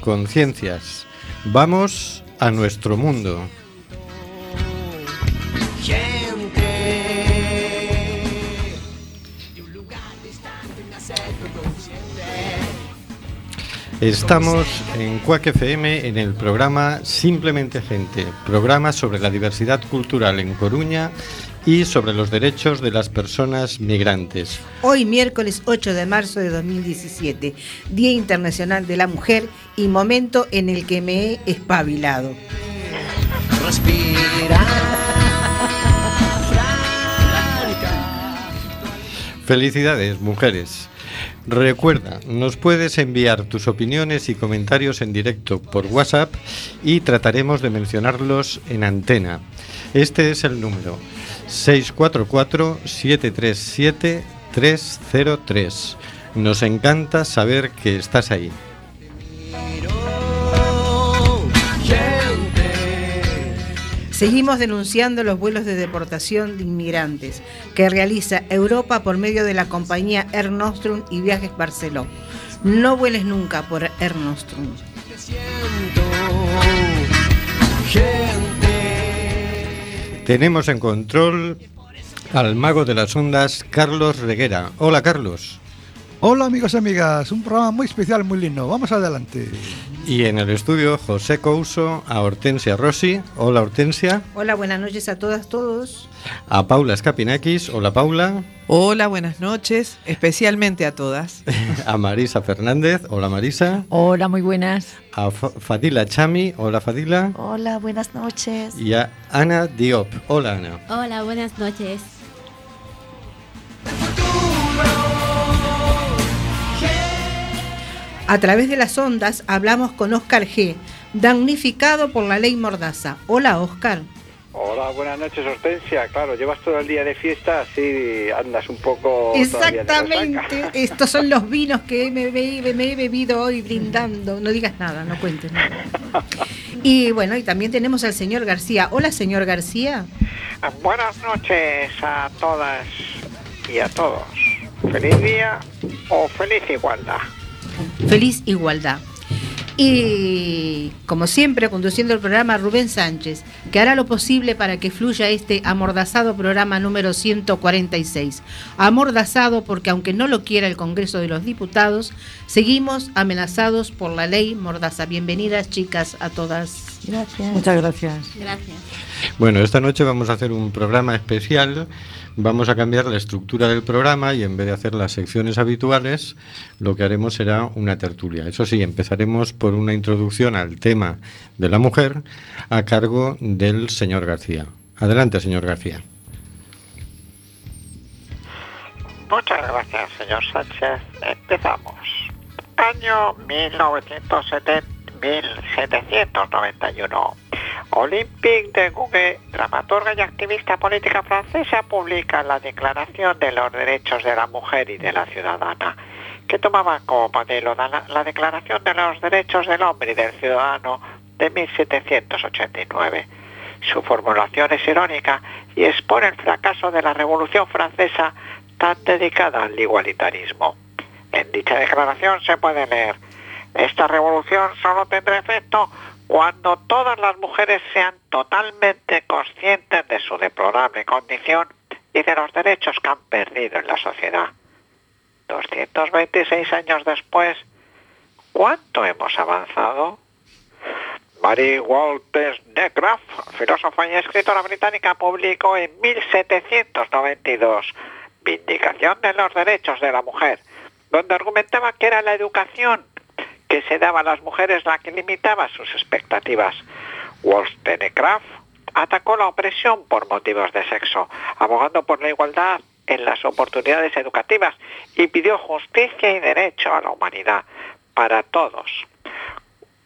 Conciencias. Vamos a nuestro mundo. Estamos en Cuac FM en el programa Simplemente Gente, programa sobre la diversidad cultural en Coruña y sobre los derechos de las personas migrantes. Hoy miércoles 8 de marzo de 2017, Día Internacional de la Mujer y momento en el que me he espabilado. Felicidades, mujeres. Recuerda, nos puedes enviar tus opiniones y comentarios en directo por WhatsApp y trataremos de mencionarlos en antena. Este es el número 644-737-303. Nos encanta saber que estás ahí. Seguimos denunciando los vuelos de deportación de inmigrantes que realiza Europa por medio de la compañía Air Nostrum y Viajes Barceló. No vueles nunca por Air Nostrum. Tenemos en control al mago de las ondas, Carlos Reguera. Hola, Carlos. Hola amigos y amigas, un programa muy especial, muy lindo. Vamos adelante. Y en el estudio José Couso, a Hortensia Rossi. Hola Hortensia. Hola, buenas noches a todas, todos. A Paula Escapinakis. Hola Paula. Hola, buenas noches, especialmente a todas. a Marisa Fernández. Hola Marisa. Hola, muy buenas. A Fadila Chami. Hola Fadila. Hola, buenas noches. Y a Ana Diop. Hola Ana. Hola, buenas noches. A través de las ondas hablamos con Oscar G., damnificado por la ley Mordaza. Hola, Oscar. Hola, buenas noches, Hortensia. Claro, llevas todo el día de fiesta, así andas un poco. Exactamente. Estos son los vinos que me, he bebido hoy brindando. No digas nada, no cuentes nada. Y bueno, y también tenemos al señor García. Hola, señor García. Buenas noches a todas y a todos. Feliz día o feliz igualdad feliz igualdad. Y como siempre, conduciendo el programa Rubén Sánchez, que hará lo posible para que fluya este amordazado programa número 146. Amordazado porque aunque no lo quiera el Congreso de los Diputados, seguimos amenazados por la ley Mordaza. Bienvenidas chicas a todas. Gracias. Muchas gracias. Gracias. Bueno, esta noche vamos a hacer un programa especial vamos a cambiar la estructura del programa y en vez de hacer las secciones habituales, lo que haremos será una tertulia. Eso sí, empezaremos por una introducción al tema de la mujer a cargo del señor García. Adelante, señor García. Muchas gracias, señor Sánchez. Empezamos. Año 1970, 1791. Olympique de Gouges, dramaturga y activista política francesa, publica la Declaración de los Derechos de la Mujer y de la Ciudadana, que tomaba como modelo la, Declaración de los Derechos del Hombre y del Ciudadano de 1789. Su formulación es irónica y expone el fracaso de la Revolución Francesa tan dedicada al igualitarismo. En dicha declaración se puede leer, esta revolución solo tendrá efecto cuando todas las mujeres sean totalmente conscientes de su deplorable condición y de los derechos que han perdido en la sociedad. 226 años después, ¿cuánto hemos avanzado? Mary Walters Negraff, filósofa y escritora británica, publicó en 1792 Vindicación de los Derechos de la Mujer, donde argumentaba que era la educación que se daba a las mujeres la que limitaba sus expectativas. Wollstonecraft atacó la opresión por motivos de sexo, abogando por la igualdad en las oportunidades educativas y pidió justicia y derecho a la humanidad para todos.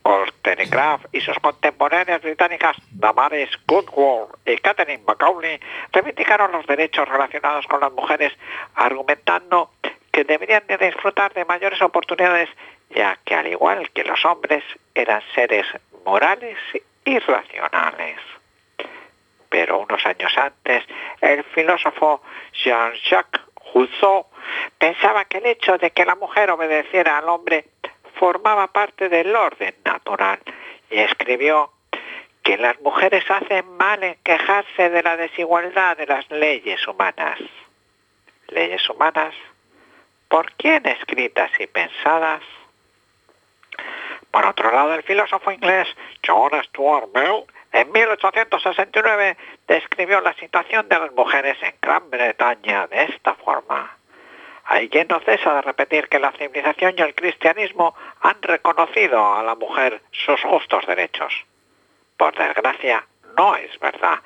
Wollstonecraft y sus contemporáneas británicas Damaris Goodwall y Catherine Macaulay reivindicaron los derechos relacionados con las mujeres, argumentando que deberían de disfrutar de mayores oportunidades ya que al igual que los hombres eran seres morales y racionales. Pero unos años antes, el filósofo Jean-Jacques Rousseau pensaba que el hecho de que la mujer obedeciera al hombre formaba parte del orden natural y escribió que las mujeres hacen mal en quejarse de la desigualdad de las leyes humanas. Leyes humanas, ¿por quién escritas y pensadas? Por otro lado, el filósofo inglés John Stuart Mill en 1869 describió la situación de las mujeres en Gran Bretaña de esta forma. Hay quien no cesa de repetir que la civilización y el cristianismo han reconocido a la mujer sus justos derechos. Por desgracia, no es verdad.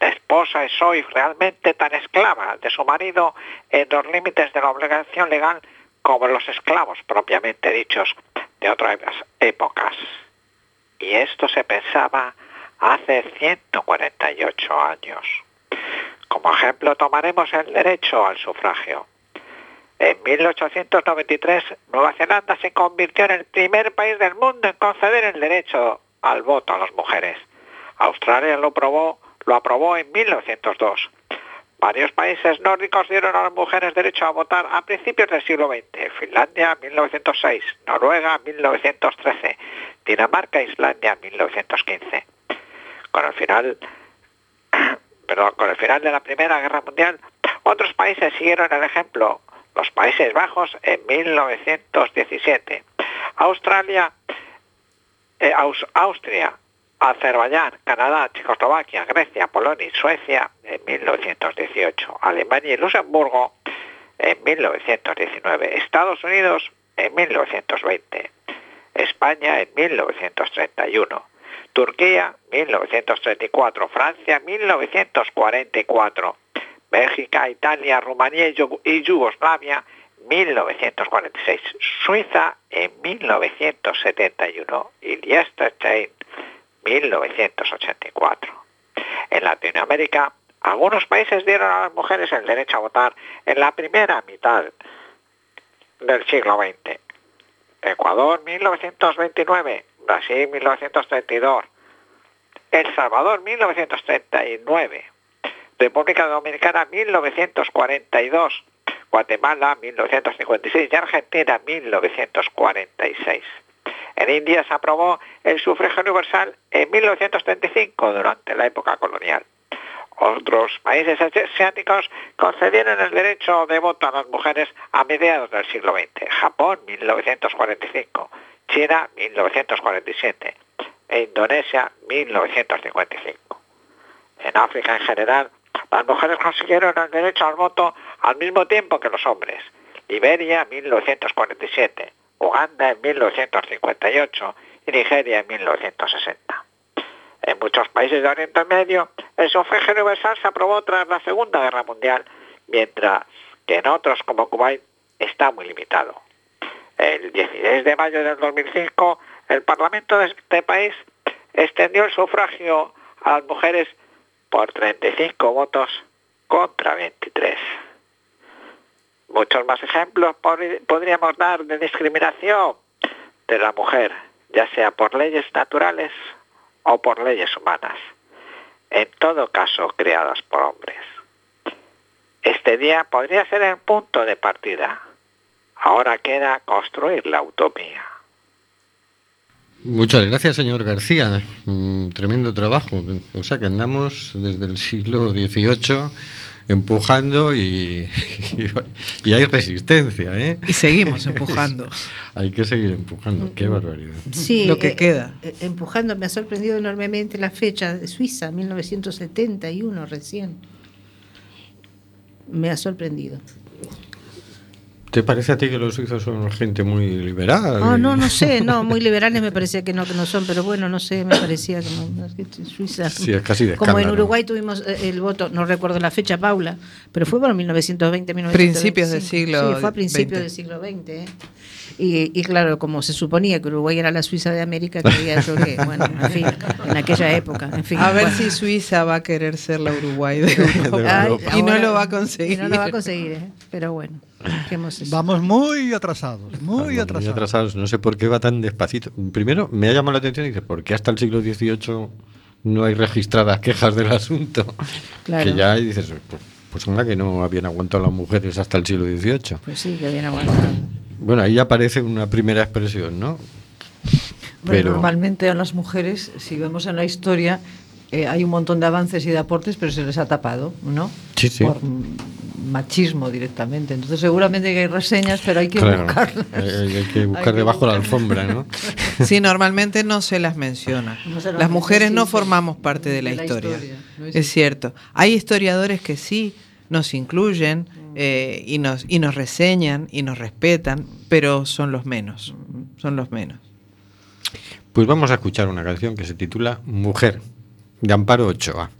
La esposa es hoy realmente tan esclava de su marido en los límites de la obligación legal como los esclavos propiamente dichos de otras épocas. Y esto se pensaba hace 148 años. Como ejemplo tomaremos el derecho al sufragio. En 1893, Nueva Zelanda se convirtió en el primer país del mundo en conceder el derecho al voto a las mujeres. Australia lo, probó, lo aprobó en 1902. Varios países nórdicos dieron a las mujeres derecho a votar a principios del siglo XX. Finlandia 1906, Noruega 1913, Dinamarca e Islandia 1915. Con el final, perdón, con el final de la Primera Guerra Mundial, otros países siguieron el ejemplo. Los Países Bajos en 1917, Australia, eh, Aus- Austria, Azerbaiyán, Canadá, Checoslovaquia, Grecia, Polonia y Suecia en 1918, Alemania y Luxemburgo en 1919, Estados Unidos en 1920, España en 1931, Turquía 1934, Francia 1944, Bélgica, Italia, Rumanía y Yugo- y Yugoslavia 1946, Suiza en 1971 y Liechtenstein 1984. En Latinoamérica, algunos países dieron a las mujeres el derecho a votar en la primera mitad del siglo XX. Ecuador 1929, Brasil 1932, El Salvador 1939, República Dominicana 1942, Guatemala 1956 y Argentina 1946. En India se aprobó el sufragio universal en 1935 durante la época colonial. Otros países asiáticos concedieron el derecho de voto a las mujeres a mediados del siglo XX. Japón 1945, China 1947 e Indonesia 1955. En África en general, las mujeres consiguieron el derecho al voto al mismo tiempo que los hombres. Liberia 1947, Uganda en 1958 y Nigeria en 1960. En muchos países de Oriente Medio, el sufragio universal se aprobó tras la Segunda Guerra Mundial, mientras que en otros como Kuwait está muy limitado. El 16 de mayo del 2005, el Parlamento de este país extendió el sufragio a las mujeres por 35 votos contra 23. Muchos más ejemplos pod- podríamos dar de discriminación de la mujer, ya sea por leyes naturales o por leyes humanas, en todo caso creadas por hombres. Este día podría ser el punto de partida. Ahora queda construir la utopía. Muchas gracias, señor García. Mm, tremendo trabajo. O sea que andamos desde el siglo XVIII empujando y, y, y hay resistencia, ¿eh? Y seguimos empujando. hay que seguir empujando. Qué barbaridad. Sí, Lo que eh, queda. eh, empujando, me ha sorprendido enormemente la fecha de Suiza, 1971 recién. Me ha sorprendido. ¿Te parece a ti que los suizos son gente muy liberal? Oh, no, no sé, no, muy liberales me parecía que no, que no son, pero bueno, no sé, me parecía que no, Suiza. Sí, es casi de Como en. Uruguay tuvimos eh, el voto, no recuerdo la fecha, Paula, pero fue por 1920, 1925. Principios del siglo Sí, fue a principios XX. del siglo XX. ¿eh? Y, y claro, como se suponía que Uruguay era la Suiza de América, creía yo que, bueno, en fin, en aquella época, en fin. A ver bueno. si Suiza va a querer ser la Uruguay de Europa. Ay, y no lo va a conseguir. Y no lo va a conseguir, ¿eh? pero bueno, Vamos muy atrasados, muy Vamos, atrasados. atrasados. No sé por qué va tan despacito. Primero, me ha llamado la atención y dice, ¿por qué hasta el siglo XVIII no hay registradas quejas del asunto? Claro. Que ya y dices, pues, pues que no habían aguantado las mujeres hasta el siglo XVIII. Pues sí, que bien aguantado. Bueno, ahí aparece una primera expresión, ¿no? Bueno, Pero- Normalmente a las mujeres, si vemos en la historia, eh, hay un montón de avances y de aportes, pero se les ha tapado, ¿no? Sí, sí. Por machismo directamente. Entonces seguramente que hay reseñas, pero hay que Claro, buscarlas. hay, hay que buscar Hay que debajo la buscarlas. alfombra, ¿no? Sí, normalmente no se las menciona. No se las las mujeres no formamos parte de la, De la historia. historia, no es es cierto. Hay historiadores que sí nos incluyen eh, y, nos, y nos reseñan y nos respetan, pero son los menos. Son los menos. Pues vamos a escuchar una canción que se titula Mujer, de Amparo Ochoa.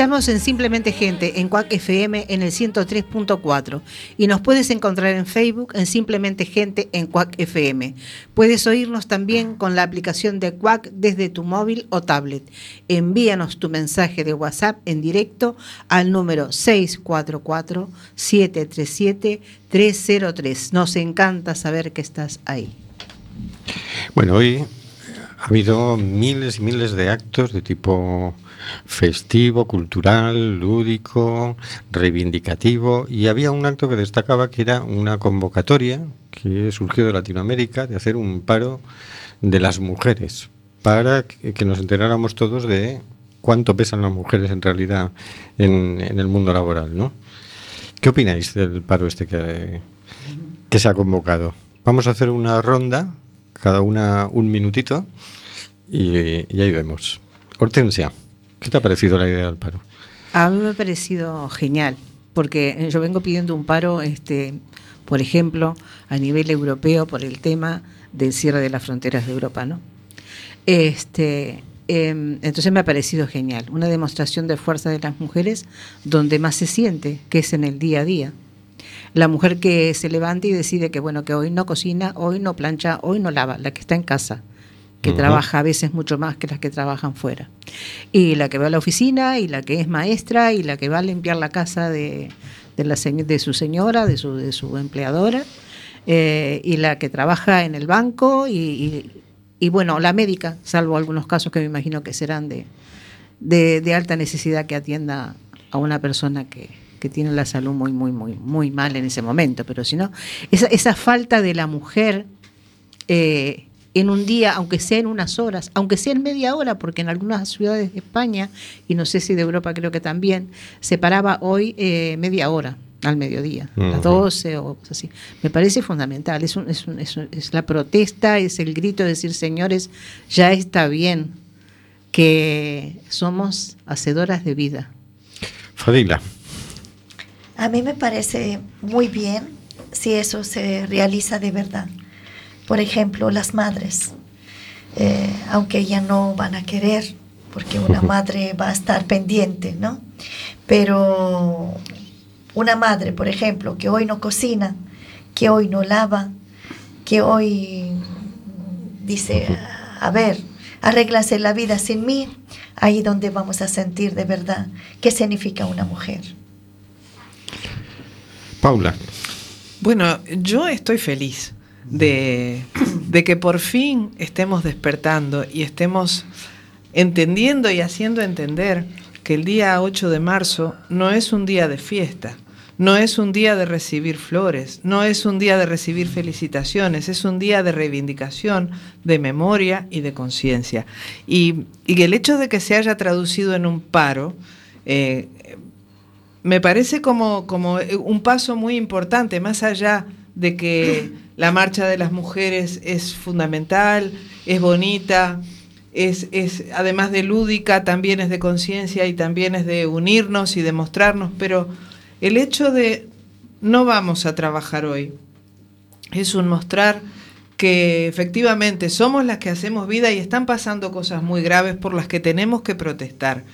Estamos en Simplemente Gente, en Cuac FM en el 103.4 y nos puedes encontrar en Facebook en Simplemente Gente en Cuac FM. Puedes oírnos también con la aplicación de Cuac desde tu móvil o tablet. Envíanos tu mensaje de WhatsApp en directo al número 644-737-303. Nos encanta saber que estás ahí. Bueno, hoy ha habido miles y miles de actos de tipo festivo, cultural, lúdico, reivindicativo y había un acto que destacaba que era una convocatoria que surgió de Latinoamérica de hacer un paro de las mujeres para que nos enteráramos todos de cuánto pesan las mujeres en realidad en, el mundo laboral, ¿no? ¿Qué opináis del paro este que, que se ha convocado? Vamos a hacer una ronda, cada una un minutito, y, y ahí vemos. Hortensia, ¿qué te ha parecido la idea del paro? A mí me ha parecido genial, porque yo vengo pidiendo un paro, este, por ejemplo, a nivel europeo por el tema del cierre de las fronteras de Europa, ¿no? Este, em, entonces me ha parecido genial, una demostración de fuerza de las mujeres donde más se siente, que es en el día a día. La mujer que se levanta y decide que bueno, que hoy no cocina, hoy no plancha, hoy no lava, la que está en casa, que trabaja a veces mucho más que las que trabajan fuera. Y la que va a la oficina, y la que es maestra, y la que va a limpiar la casa de, de, la, señ- de su señora, de su, de su empleadora, eh, y la que trabaja en el banco, y, y- y, bueno, la médica, salvo algunos casos que me imagino que serán de, de, de alta necesidad que atienda a una persona que, que tiene la salud muy, muy, muy, muy mal en ese momento. Pero si no, esa, esa falta de la mujer eh, en un día, aunque sea en unas horas, aunque sea en media hora, porque en algunas ciudades de España, y no sé si de Europa creo que también, se paraba hoy eh, media hora al mediodía, a las Ujú. 12 o cosas así. Me parece fundamental, es, un- es, un- es un- es la protesta, es el grito de decir, señores, ya está bien que somos hacedoras de vida. Fadila, A mí me parece muy bien si eso se realiza de verdad. Por ejemplo, las madres, eh, aunque ellas no van a querer, porque una madre va a estar pendiente, ¿no? Pero una madre, por ejemplo, que hoy no cocina, que hoy no lava, que hoy dice, a ver, arréglase la vida sin mí, ahí donde vamos a sentir de verdad qué significa una mujer. Paula, Bueno, yo estoy feliz de, que por fin estemos despertando y estemos entendiendo y haciendo entender que el día 8 de marzo no es un día de fiesta, no es un día de recibir flores, no es un día de recibir felicitaciones, es un día de reivindicación, de memoria y de conciencia. Y, y el hecho de que se haya traducido en un paro, eh, me parece como, como un paso muy importante, más allá de que la marcha de las mujeres es fundamental, es bonita, es, es además de lúdica, también es de conciencia y también es de unirnos y de mostrarnos, pero el hecho de no vamos a trabajar hoy es un mostrar que efectivamente somos las que hacemos vida y están pasando cosas muy graves por las que tenemos que protestar.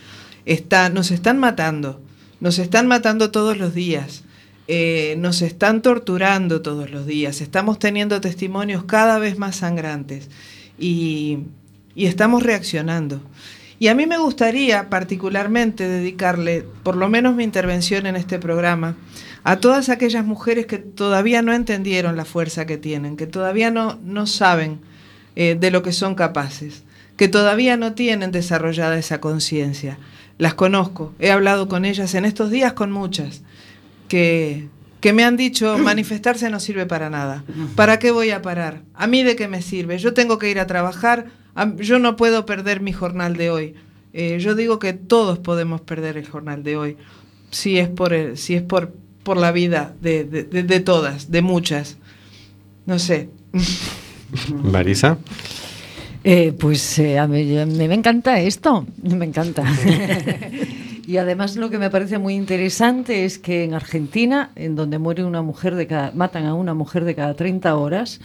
Está, nos están matando, nos están matando todos los días, eh, nos están torturando todos los días, estamos teniendo testimonios cada vez más sangrantes y, estamos reaccionando. Y a mí me gustaría particularmente dedicarle, por lo menos mi intervención en este programa, a todas aquellas mujeres que todavía no entendieron la fuerza que tienen, que todavía no, no saben eh, de lo que son capaces, que todavía no tienen desarrollada esa conciencia. Las conozco, he hablado con ellas en estos días con muchas, que, que me han dicho manifestarse no sirve para nada. ¿Para qué voy a parar? ¿A mí de qué me sirve? Yo tengo que ir a trabajar, a- yo no puedo perder mi jornal de hoy. Eh, yo digo que todos podemos perder el jornal de hoy, si es por, el- si es por, por la vida de, de- de- de todas, de muchas. No sé. Marisa, Eh, pues eh, a mí me, me encanta esto, me encanta. y además lo que me parece muy interesante es que en Argentina, en donde muere una mujer de cada, matan a una mujer de cada 30 horas,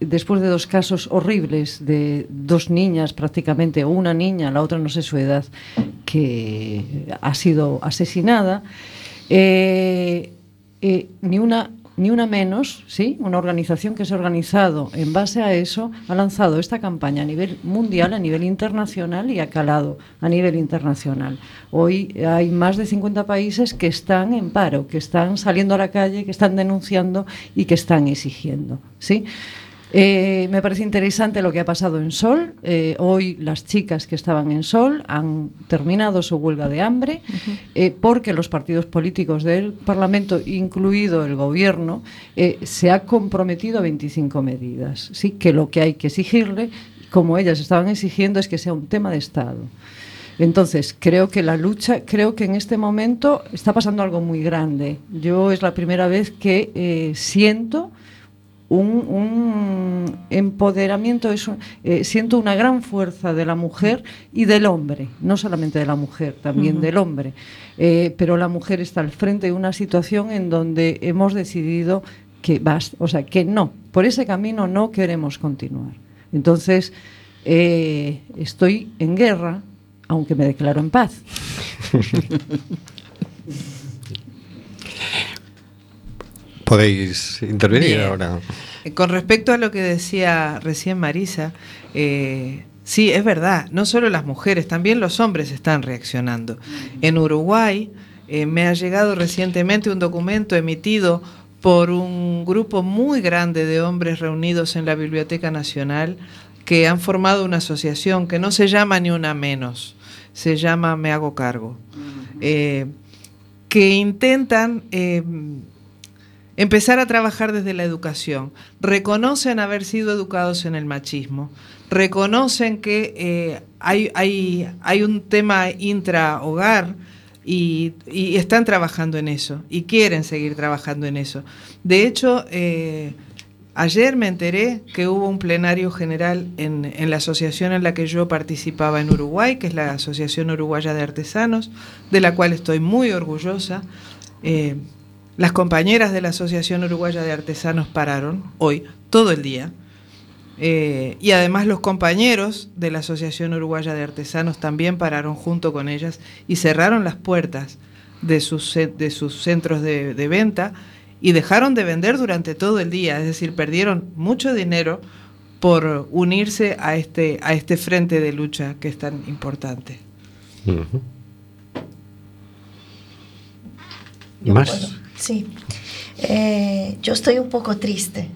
después de dos casos horribles de dos niñas prácticamente, o una niña, la otra no sé su edad, que ha sido asesinada, eh, eh, ni una ni una menos, ¿sí? Una organización que se ha organizado en base a eso, ha lanzado esta campaña a nivel mundial, a nivel internacional y ha calado a nivel internacional. Hoy hay más de 50 países que están en paro, que están saliendo a la calle, que están denunciando y que están exigiendo, ¿sí? Eh, me parece interesante lo que ha pasado en Sol. Eh, hoy las chicas que estaban en Sol han terminado su huelga de hambre eh, porque los partidos políticos del Parlamento, incluido el Gobierno, se ha comprometido a 25 medidas. Sí, que lo que hay que exigirle, como ellas estaban exigiendo, es que sea un tema de Estado. Entonces, creo que la lucha, creo que en este momento está pasando algo muy grande. Yo es la primera vez que siento un, un empoderamiento, es un- eh, siento una gran fuerza de la mujer y del hombre, no solamente de la mujer, también del hombre. Eh, pero la mujer está al frente de una situación en donde hemos decidido que basta, o sea, que no, por ese camino no queremos continuar. Entonces, eh, estoy en guerra, aunque me declaro en paz. Podéis intervenir Bien. ahora. Eh, Con respecto a lo que decía recién Marisa, eh, sí, es verdad, no solo las mujeres, también los hombres están reaccionando. En Uruguay eh, me ha llegado recientemente un documento emitido por un grupo muy grande de hombres reunidos en la Biblioteca Nacional que han formado una asociación que no se llama ni una menos, se llama Me Hago Cargo, eh, que intentan... empezar a trabajar desde la educación. Reconocen haber sido educados en el machismo. Reconocen que eh, hay, hay, hay un tema intrahogar y, y están trabajando en eso y quieren seguir trabajando en eso. De hecho, eh, ayer me enteré que hubo un plenario general en, en la asociación en la que yo participaba en Uruguay, que es la Asociación Uruguaya de Artesanos, de la cual estoy muy orgullosa. Eh, las compañeras de la Asociación Uruguaya de Artesanos pararon hoy todo el día. Eh, y además los compañeros de la Asociación Uruguaya de Artesanos también pararon junto con ellas y cerraron las puertas de sus, de sus centros de, de venta y dejaron de vender durante todo el día. Es decir, perdieron mucho dinero por unirse a este, a este frente de lucha que es tan importante. ¿Más? Sí. Eh, yo estoy un poco triste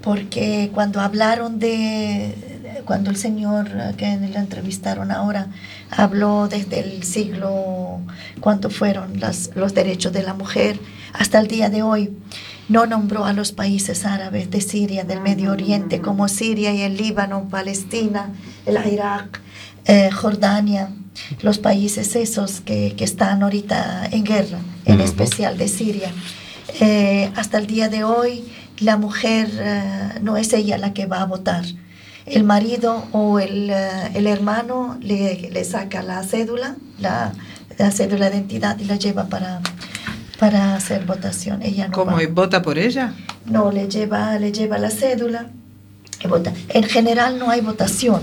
porque cuando hablaron de, cuando el señor eh, que le entrevistaron ahora habló desde el siglo, cuánto fueron las, los derechos de la mujer hasta el día de hoy, no nombró a los países árabes de Siria, del Medio Oriente, como Siria y el Líbano, Palestina, el Irak, eh, Jordania, los países esos que, que están ahorita en guerra, en Ujú. especial de Siria. Eh, hasta el día de hoy, la mujer eh, no es ella la que va a votar. El marido o el, eh, el hermano le, le saca la cédula, la, la cédula de identidad y la lleva para, para hacer votación. Ella no ¿Cómo? va. ¿Y ¿Vota por ella? No, le lleva, le lleva la cédula y vota. En general no hay votación.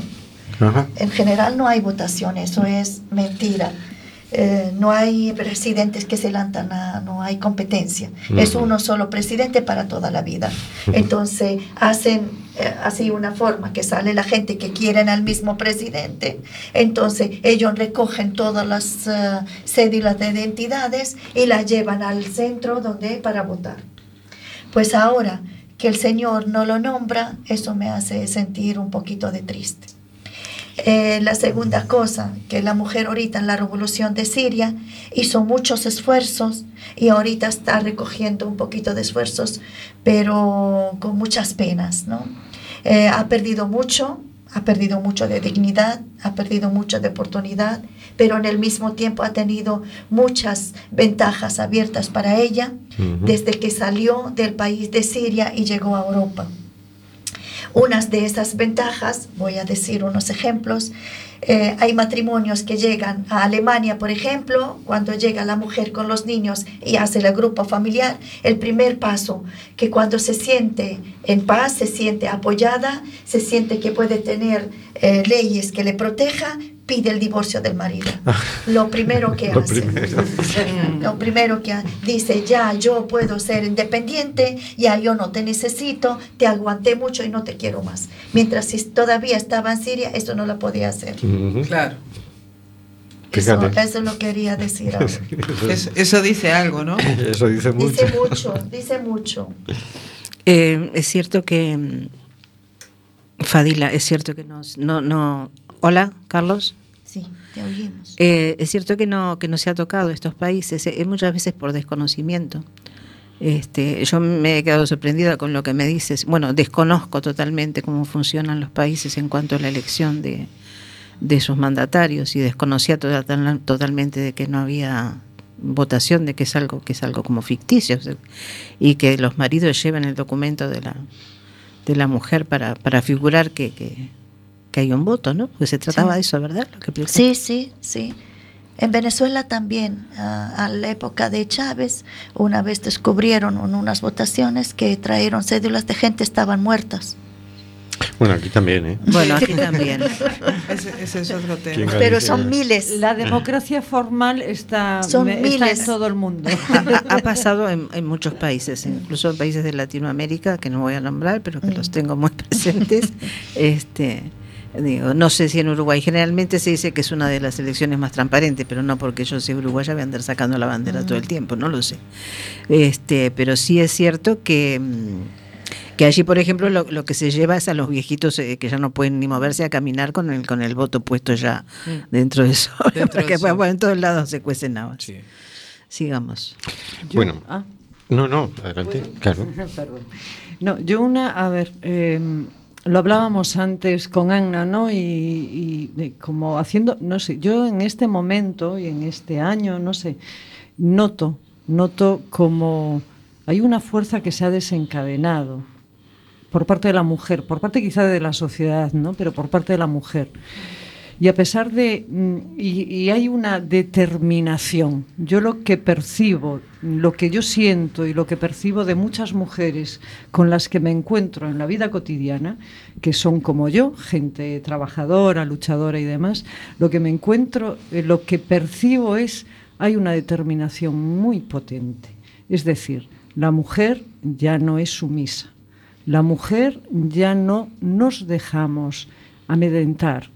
Ajá. En general no hay votación, eso es mentira. Eh, no hay presidentes que se lanzan, a- no hay competencia. Es uno solo presidente para toda la vida. Entonces hacen eh, así una forma que sale la gente que quieren al mismo presidente. Entonces ellos recogen todas las eh, cédulas de identidades y las llevan al centro donde para votar. Pues ahora que el Señor no lo nombra, eso me hace sentir un poquito de triste. Eh, la segunda cosa, que la mujer ahorita en la revolución de Siria hizo muchos esfuerzos y ahorita está recogiendo un poquito de esfuerzos, pero con muchas penas, ¿no? Eh, ha perdido mucho, ha perdido mucho de dignidad, ha perdido mucho de oportunidad, pero en el mismo tiempo ha tenido muchas ventajas abiertas para ella desde que salió del país de Siria y llegó a Europa. Unas de esas ventajas, voy a decir unos ejemplos, eh, hay matrimonios que llegan a Alemania, por ejemplo, cuando llega la mujer con los niños y hace el grupo familiar, el primer paso, que cuando se siente en paz, se siente apoyada, se siente que puede tener eh, leyes que le proteja, pide el divorcio del marido. Lo primero que Lo hace. primero. Lo primero que dice, ya yo puedo ser independiente, ya yo no te necesito, te aguanté mucho y no te quiero más. Mientras si todavía estaba en Siria, eso no lo podía hacer. Claro. Eso, Fíjate. eso lo quería decir ahora. Es- eso dice algo, ¿no? Eso dice mucho. Dice mucho, dice mucho. Eh, es cierto que mm, Fadila, es cierto que no, no, no. Hola, Carlos. Sí, te oímos. Eh, es cierto que no, que no se ha tocado estos países, eh, muchas veces por desconocimiento. Este, yo me he quedado sorprendida con lo que me dices. Bueno, desconozco totalmente cómo funcionan los países en cuanto a la elección de, de sus mandatarios y desconocía total- totalmente de que no había votación, de que es algo que es algo como ficticio y que los maridos lleven el documento de la de la mujer para, para figurar que, que, que hay un voto, ¿no? Porque se trataba Sí. de eso, ¿verdad? Lo que explicó. Sí, sí, sí. En Venezuela también, ah, a la época de Chávez, una vez descubrieron en unas votaciones que trajeron cédulas de gente estaban muertas. Bueno, aquí también, ¿eh? Bueno, aquí también. Ese, ese es otro ¿Quién tema. Pero son miles. La democracia formal está, Son me- está miles. en todo el mundo. Ha, ha pasado en, en muchos países, incluso en países de Latinoamérica, que no voy a nombrar, pero que los tengo muy presentes. Este, digo, no sé si en Uruguay. Generalmente se dice que es una de las elecciones más transparentes, pero no porque yo sea uruguaya voy a andar sacando la bandera todo el tiempo, no lo sé. Este, pero sí es cierto que. que allí, por ejemplo, lo, lo que se lleva es a los viejitos eh, que ya no pueden ni moverse a caminar con el con el voto puesto ya dentro de eso. Dentro porque de eso. bueno, en todos lados se cuecen habas. Sí. Sigamos. Yo- Bueno. ah, No, no, adelante. Claro. Perdón. No, yo una, a ver, eh, lo hablábamos antes con Anna, ¿no? Y, y de- como haciendo, no sé, yo en este momento y en este año, no sé, noto, noto como hay una fuerza que se ha desencadenado por parte de la mujer, por parte quizá de la sociedad, ¿no? Pero por parte de la mujer. Y a pesar de. mm, Y, hay una determinación. Yo lo que percibo, lo que yo siento y lo que percibo de muchas mujeres con las que me encuentro en la vida cotidiana, que son como yo, gente trabajadora, luchadora y demás, lo que me encuentro, eh, lo que percibo es. Hay una determinación muy potente. Es decir, la mujer ya no es sumisa. La mujer ya no nos dejamos amedrentar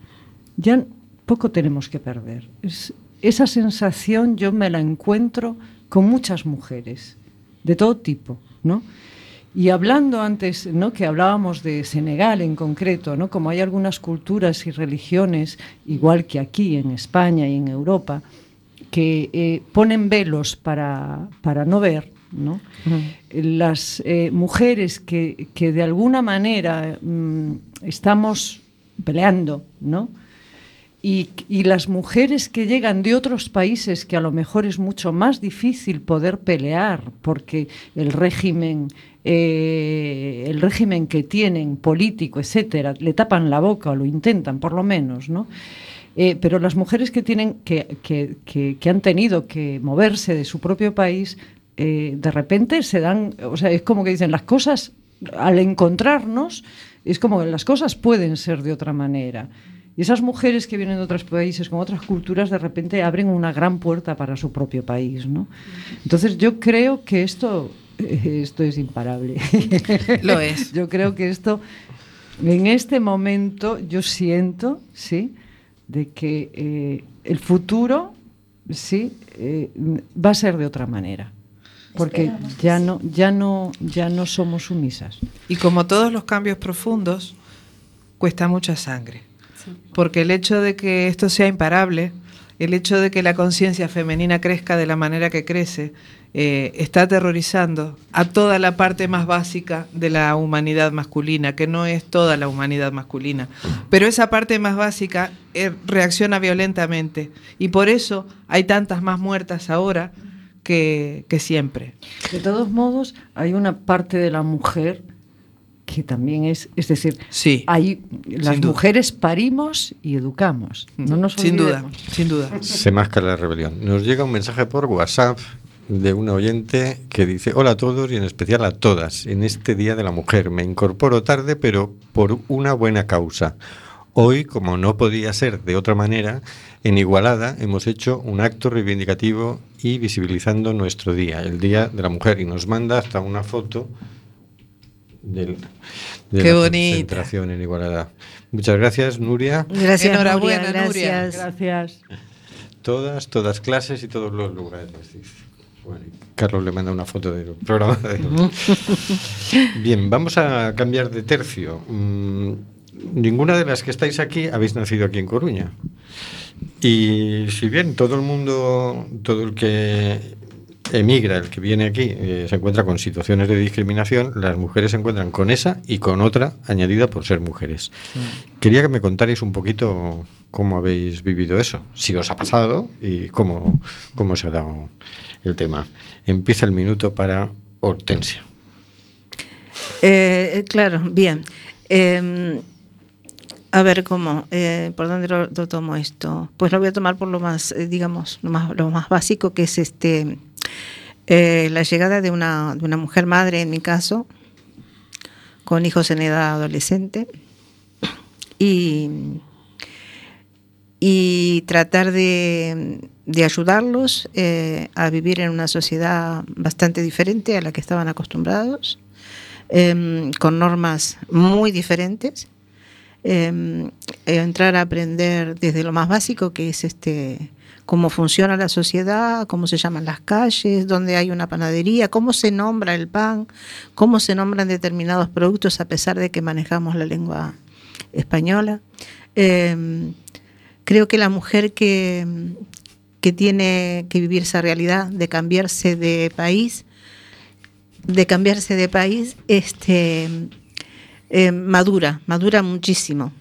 ya poco tenemos que perder. Es- esa sensación yo me la encuentro con muchas mujeres, de todo tipo, ¿no? Y hablando antes, ¿no? que hablábamos de Senegal en concreto, ¿no? como hay algunas culturas y religiones, igual que aquí en España y en Europa, que eh, ponen velos para, para no ver, ¿no? Las eh, mujeres que, que de alguna manera mm, estamos peleando, ¿no? Y, y las mujeres que llegan de otros países que a lo mejor es mucho más difícil poder pelear porque el régimen eh, el régimen que tienen político etcétera le tapan la boca o lo intentan por lo menos no Eh, pero las mujeres que tienen que, han tenido que moverse de su propio país eh, de repente se dan o sea es como que dicen las cosas al encontrarnos es como que las cosas pueden ser de otra manera y esas mujeres que vienen de otros países, con otras culturas, de repente abren una gran puerta para su propio país, ¿no? Entonces yo creo que esto, eh, esto es imparable. Lo es. Yo creo que esto, en este momento, yo siento, ¿sí? De que eh, el futuro, ¿sí? Eh, va a ser de otra manera. Porque Esperamos ya no, ya no, ya no somos sumisas. Y como todos los cambios profundos, cuesta mucha sangre. Porque el hecho de que esto sea imparable, el hecho de que la conciencia femenina crezca de la manera que crece, eh, está aterrorizando a toda la parte más básica de la humanidad masculina, que no es toda la humanidad masculina. Pero esa parte más básica eh, reacciona violentamente. Y por eso hay tantas más muertas ahora que, que siempre. De todos modos, hay una parte de la mujer que también es, es decir, Sí. hay, las duda. mujeres parimos y educamos. No nos sin duda, olvidemos. sin duda. Se masca la rebelión. Nos llega un mensaje por WhatsApp de una oyente que dice, hola a todos y en especial a todas, en este Día de la Mujer. Me incorporo tarde, pero por una buena causa. Hoy, como no podía ser de otra manera, en Igualada hemos hecho un acto reivindicativo y visibilizando nuestro día, el Día de la Mujer, y nos manda hasta una foto del, de Qué la bonita. concentración en Igualada. Muchas gracias, Nuria. Gracias, Enhorabuena, Nuria, Nuria. gracias. Gracias. Todas, todas clases y todos los lugares. Bueno, Carlos le manda una foto del programa. de. Bien, vamos a cambiar de tercio. Mm, ninguna de las que estáis aquí habéis nacido aquí en Coruña. Y si bien todo el mundo, todo el que emigra, el que viene aquí, eh, se encuentra con situaciones de discriminación, las mujeres se encuentran con esa y con otra añadida por ser mujeres. Quería que me contarais un poquito cómo habéis vivido eso, si os ha pasado y cómo, cómo se ha dado el tema. Empieza el minuto para Hortensia. Eh, claro, bien. Eh, a ver cómo, eh, por dónde lo, lo tomo esto. Pues lo voy a tomar por lo más, eh, digamos, lo más, lo más básico, que es este eh, la llegada de una, de una mujer madre, en mi caso, con hijos en edad adolescente, y, y tratar de, de ayudarlos eh, a vivir en una sociedad bastante diferente a la que estaban acostumbrados, em, con normas muy diferentes eh, entrar a aprender desde lo más básico, que es este cómo funciona la sociedad, cómo se llaman las calles, dónde hay una panadería, cómo se nombra el pan, cómo se nombran determinados productos a pesar de que manejamos la lengua española. Eh, creo que la mujer que, que tiene que vivir esa realidad de cambiarse de país, de cambiarse de país, este eh, madura, madura muchísimo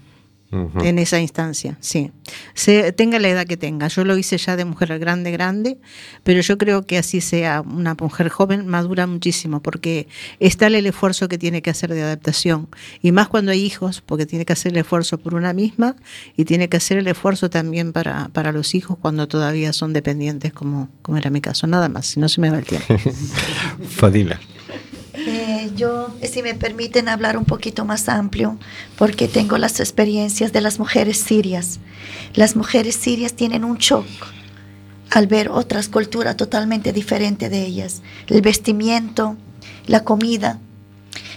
En esa instancia, sí. Se, tenga la edad que tenga. Yo lo hice ya de mujer grande, grande, pero yo creo que así sea una mujer joven, madura muchísimo, porque está el esfuerzo que tiene que hacer de adaptación. Y más cuando hay hijos, porque tiene que hacer el esfuerzo por una misma y tiene que hacer el esfuerzo también para, para los hijos cuando todavía son dependientes, como, como era mi caso. Nada más, si no se me va el tiempo. Fadila. Yo, si me permiten hablar un poquito más amplio, porque tengo las experiencias de las mujeres sirias. Las mujeres sirias tienen un shock al ver otras culturas totalmente diferentes de ellas. El vestimiento, la comida,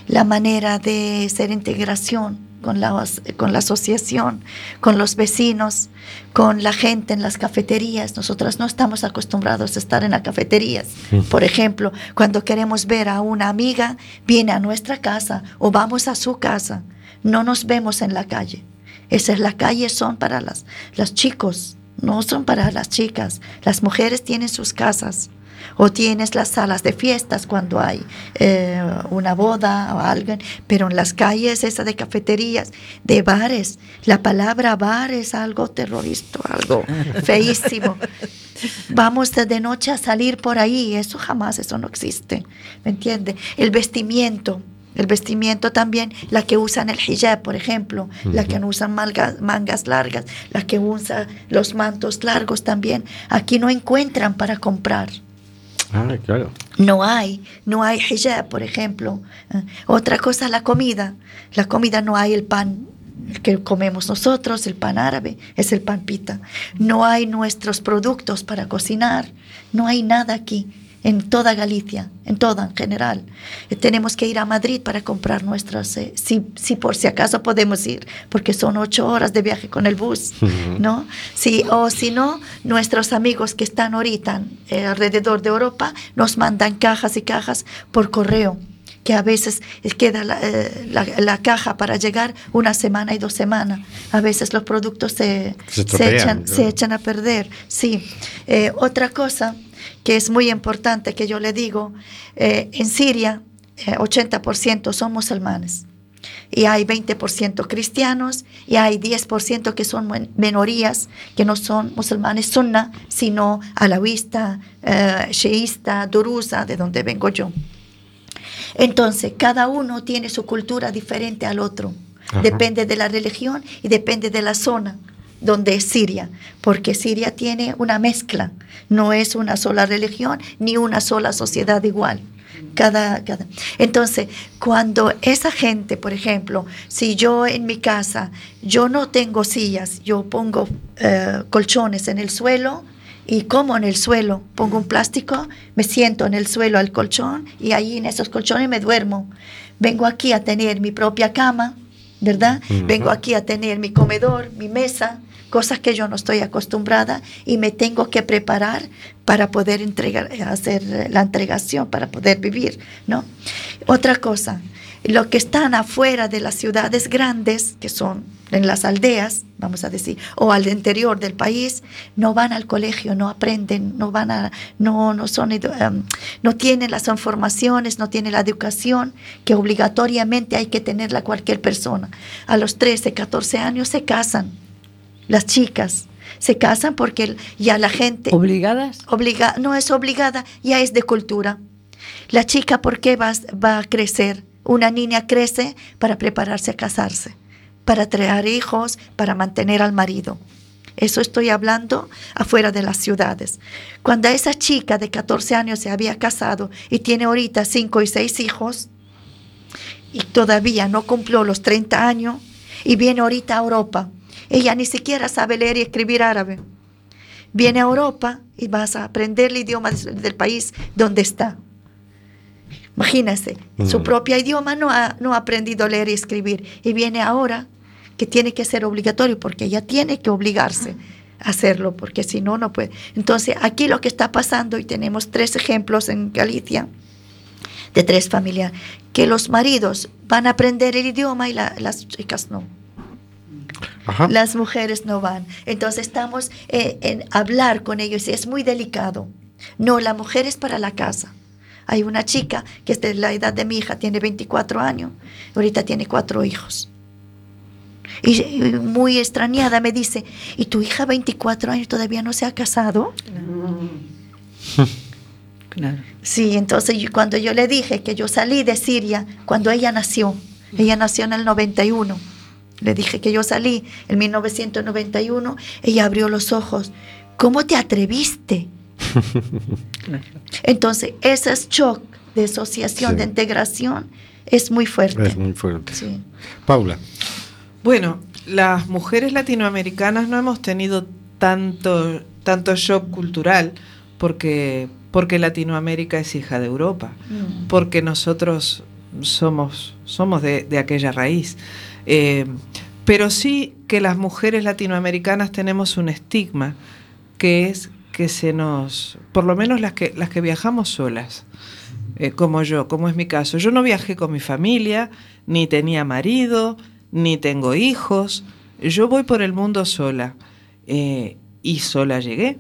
la manera de ser integración con la, con la asociación, con los vecinos, con la gente en las cafeterías. Nosotras no estamos acostumbrados a estar en las cafeterías. Por ejemplo, cuando queremos ver a una amiga, viene a nuestra casa o vamos a su casa. No nos vemos en la calle. Esas las calles son para las, los chicos, no son para las chicas. Las mujeres tienen sus casas o tienes las salas de fiestas cuando hay eh, una boda o algo, pero en las calles esas de cafeterías, de bares, la palabra bar es algo terrorista, algo feísimo. Vamos de, noche a salir por ahí, eso jamás, eso no existe, ¿me entiende? El vestimiento, el vestimiento también, la que usan el hijab, por ejemplo, la que no usan malga- mangas largas, la que usan los mantos largos también, aquí no encuentran para comprar. Ah. No hay, no hay hijab, por ejemplo. Eh, Otra cosa, la comida. La comida no hay el pan que comemos nosotros, el pan árabe, es el pan pita. No hay nuestros productos para cocinar. No hay nada aquí, en toda Galicia, en toda en general. Eh, tenemos que ir a Madrid para comprar nuestras, eh, si, si por si acaso podemos ir, porque son ocho horas de viaje con el bus. ¿no? Sí, o si no, nuestros amigos que están ahorita eh, alrededor de Europa nos mandan cajas y cajas por correo que a veces queda la, eh, la- la caja para llegar una semana y dos semanas. A veces los productos se, Se echan, se echan a perder. Sí. Eh, otra cosa que es muy importante que yo le digo, eh, en Siria eh, 80% son musulmanes y hay 20% cristianos y hay 10% que son minorías que no son musulmanes sunna, sino alawista, eh, sheísta, durusa, de donde vengo yo. Entonces, cada uno tiene su cultura diferente al otro. Ajá. Depende de la religión y depende de la zona donde es Siria, porque Siria tiene una mezcla, no es una sola religión ni una sola sociedad igual. Cada, cada. Entonces, cuando esa gente, por ejemplo, si yo en mi casa, yo no tengo sillas, yo pongo eh, colchones en el suelo, y como en el suelo, pongo un plástico, me siento en el suelo al colchón y ahí en esos colchones me duermo. Vengo aquí a tener mi propia cama, ¿verdad? Vengo aquí a tener mi comedor, mi mesa, cosas que yo no estoy acostumbrada y me tengo que preparar para poder entregar, hacer la entregación, para poder vivir, ¿no? Otra cosa, Los que están afuera de las ciudades grandes, que son en las aldeas, vamos a decir, o al interior del país, no van al colegio, no aprenden, no van a, no, no son, em, no tienen las informaciones, no tienen la educación que obligatoriamente hay que tenerla cualquier persona. A los 13, 14 años se casan, las chicas se casan porque ya la gente ¿Obligadas? obliga, no es obligada, ya es de cultura. La chica, ¿por qué va, va a crecer? Una niña crece para prepararse a casarse, para traer hijos, para mantener al marido. Eso estoy hablando afuera de las ciudades. Cuando esa chica de 14 años se había casado y tiene ahorita 5 y 6 hijos y todavía no cumplió los 30 años y viene ahorita a Europa, ella ni siquiera sabe leer y escribir árabe viene a Europa y vas a aprender el idioma del país donde está. Imagínense, su Mm. propio idioma no ha, no ha aprendido a leer y escribir y viene ahora que tiene que ser obligatorio porque ella tiene que obligarse a hacerlo porque si no, no puede. Entonces, aquí lo que está pasando, y tenemos tres ejemplos en Galicia, de tres familias, que los maridos van a aprender el idioma y la- las chicas no. Ajá. Las mujeres no van. Entonces estamos eh, en hablar con ellos y es muy delicado. No, la mujer es para la casa. Hay una chica que es de la edad de mi hija, tiene 24 años, ahorita tiene cuatro hijos. Y y muy extrañada me dice, ¿y tu hija 24 años todavía no se ha casado? Claro. Sí, entonces cuando yo le dije que yo salí de Siria, cuando ella nació, ella nació en el 91, le dije que yo salí en 1991, ella abrió los ojos. ¿Cómo te atreviste? Entonces, ese shock de asociación, Sí. de integración, es muy fuerte. Es muy fuerte. Sí. Paula. Bueno, las mujeres latinoamericanas no hemos tenido tanto, tanto shock cultural porque, porque Latinoamérica es hija de Europa, Mm. porque nosotros somos, somos de, de aquella raíz. Eh, pero sí que las mujeres latinoamericanas tenemos un estigma, que es que se nos, por lo menos las que, las que viajamos solas, eh, como yo, como es mi caso. Yo no viajé con mi familia, ni tenía marido, ni tengo hijos. Yo voy por el mundo sola. eh, y sola llegué.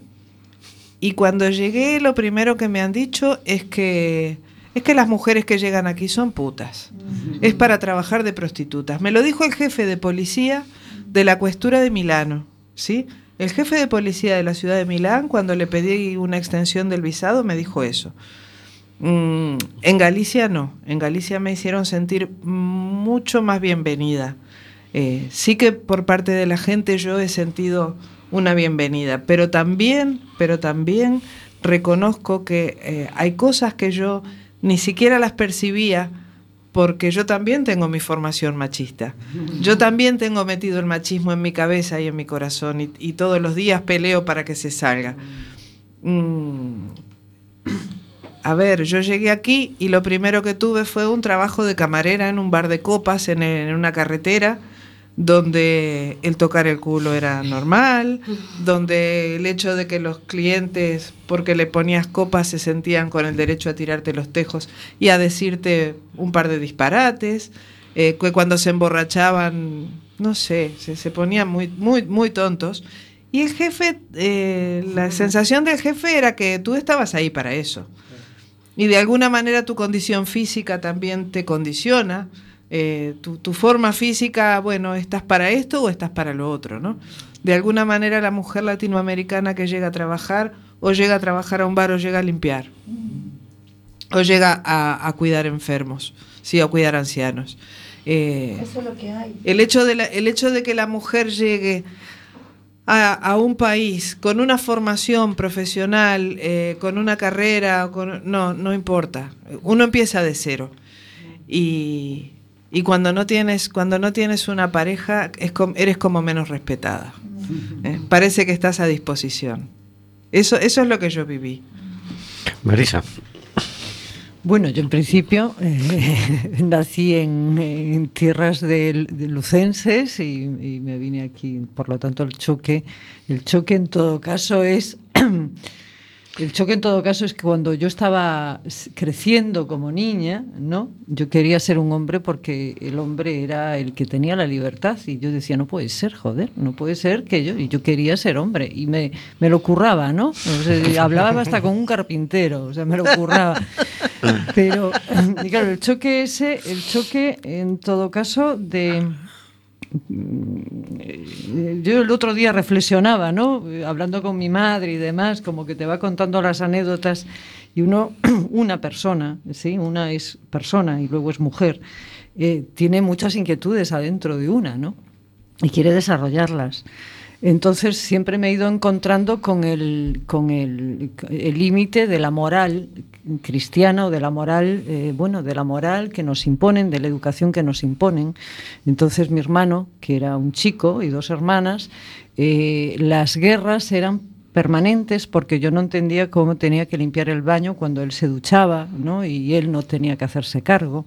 Y cuando llegué, lo primero que me han dicho es que es que las mujeres que llegan aquí son putas. Es para trabajar de prostitutas. Me lo dijo el jefe de policía de la cuestura de Milano, ¿sí? El jefe de policía de la ciudad de Milán, cuando le pedí una extensión del visado, me dijo eso. Mm, en Galicia no, en Galicia me hicieron sentir mucho más bienvenida. Eh, sí que por parte de la gente yo he sentido una bienvenida, pero también, pero también reconozco que eh, hay cosas que yo ni siquiera las percibía porque yo también tengo mi formación machista. Yo también tengo metido el machismo en mi cabeza y en mi corazón y, todos los días peleo para que se salga. Mm, a ver, yo llegué aquí y lo primero que tuve fue un trabajo de camarera en un bar de copas en una carretera donde el tocar el culo era normal, donde el hecho de que los clientes, porque le ponías copas, se sentían con el derecho a tirarte los tejos y a decirte un par de disparates, eh, que cuando se emborrachaban, no sé, se, se ponían muy, muy, muy tontos. Y el jefe, eh, la sensación del jefe era que tú estabas ahí para eso. Y de alguna manera tu condición física también te condiciona. Eh, tu, tu, forma física, bueno, ¿estás para esto o estás para lo otro? ¿no? De alguna manera la mujer latinoamericana que llega a trabajar, o llega a trabajar a un bar o llega a limpiar, o llega a, a cuidar enfermos, sí, a cuidar ancianos. Eh, Eso es lo que hay. El hecho de, la, el hecho de que la mujer llegue a, a, un país con una formación profesional, eh, con una carrera, con, no, no importa. Uno empieza de cero. Y, y cuando no tienes, cuando no tienes una pareja, es com, eres como menos respetada. ¿eh? Parece que estás a disposición. Eso, eso es lo que yo viví. Marisa. Bueno, yo en principio eh, nací en, en tierras de, de lucenses y, y, me vine aquí, por lo tanto el choque, el choque en todo caso es El choque en todo caso es que cuando yo estaba creciendo como niña, ¿no? Yo quería ser un hombre porque el hombre era el que tenía la libertad y yo decía, no puede ser, joder, no puede ser que yo y yo quería ser hombre y me, me lo curraba, ¿no? Hablaba hasta con un carpintero, o sea, me lo curraba. Pero claro, el choque ese, el choque en todo caso de yo el otro día reflexionaba, ¿no? Eh, Hablando con mi madre y demás, como que te va contando las anécdotas y uno, una persona, sí, una es persona y luego es mujer, eh, tiene muchas inquietudes adentro de una, ¿no? Y quiere desarrollarlas. Entonces siempre me he ido encontrando con el con el límite de la moral cristiana o de la moral eh, bueno de la moral que nos imponen de la educación que nos imponen entonces mi hermano que era un chico y dos hermanas eh, las guerras eran permanentes porque yo no entendía cómo tenía que limpiar el baño cuando él se duchaba ¿no? y él no tenía que hacerse cargo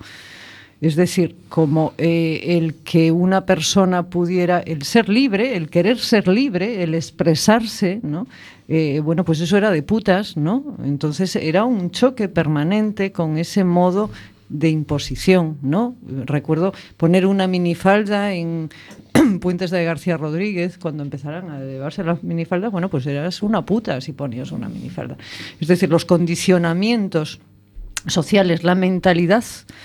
es decir, como eh, el que una persona pudiera, el ser libre, el querer ser libre, el expresarse, ¿no? Eh, bueno, pues eso era de putas, ¿no? Entonces era un choque permanente con ese modo de imposición, ¿no? Recuerdo poner una minifalda en Puentes de García Rodríguez, cuando empezaran a llevarse las minifaldas, bueno, pues eras una puta si ponías una minifalda. Es decir, los condicionamientos sociales, la mentalidad,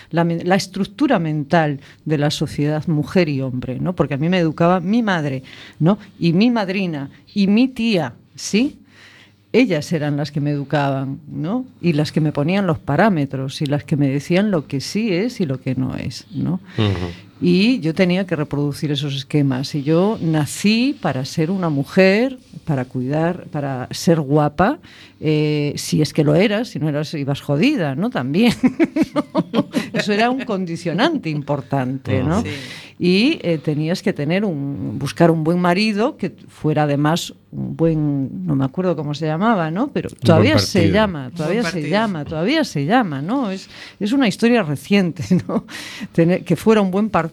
la, estructura mental de la sociedad mujer y hombre, ¿no? Porque a mí me educaba mi madre, ¿no? Y mi madrina y mi tía, ¿sí? Ellas eran las que me educaban, ¿no? Y las que me ponían los parámetros y las que me decían lo que sí es y lo que no es, ¿no? Y yo tenía que reproducir esos esquemas. Y yo nací para ser una mujer, para cuidar, para ser guapa, eh, si es que lo eras, si no eras, ibas jodida, ¿no? También. ¿no? Eso era un condicionante importante, ¿no? Sí. Y eh, tenías que tener un, buscar un buen marido que fuera además un buen, no me acuerdo cómo se llamaba, ¿no? Pero todavía se llama, todavía se llama, todavía se llama, ¿no? Es, es una historia reciente, ¿no? Tener, que fuera un buen partido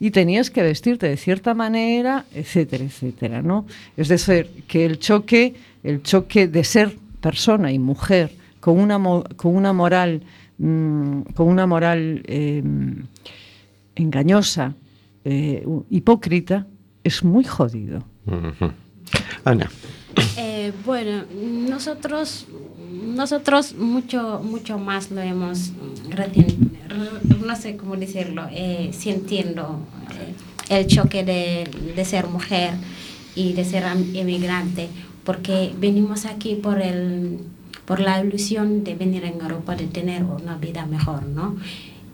y tenías que vestirte de cierta manera, etcétera, etcétera, ¿no? Es decir, que el choque, el choque de ser persona y mujer con una, con una moral, mm, con una moral eh, engañosa, eh, hipócrita, es muy jodido. Ana, Eh, bueno, nosotros, nosotros mucho, mucho más lo hemos, reten- re- no sé cómo decirlo, eh, sintiendo eh, el choque de, de ser mujer y de ser emigrante, porque venimos aquí por el, por la ilusión de venir en Europa, de tener una vida mejor, ¿no?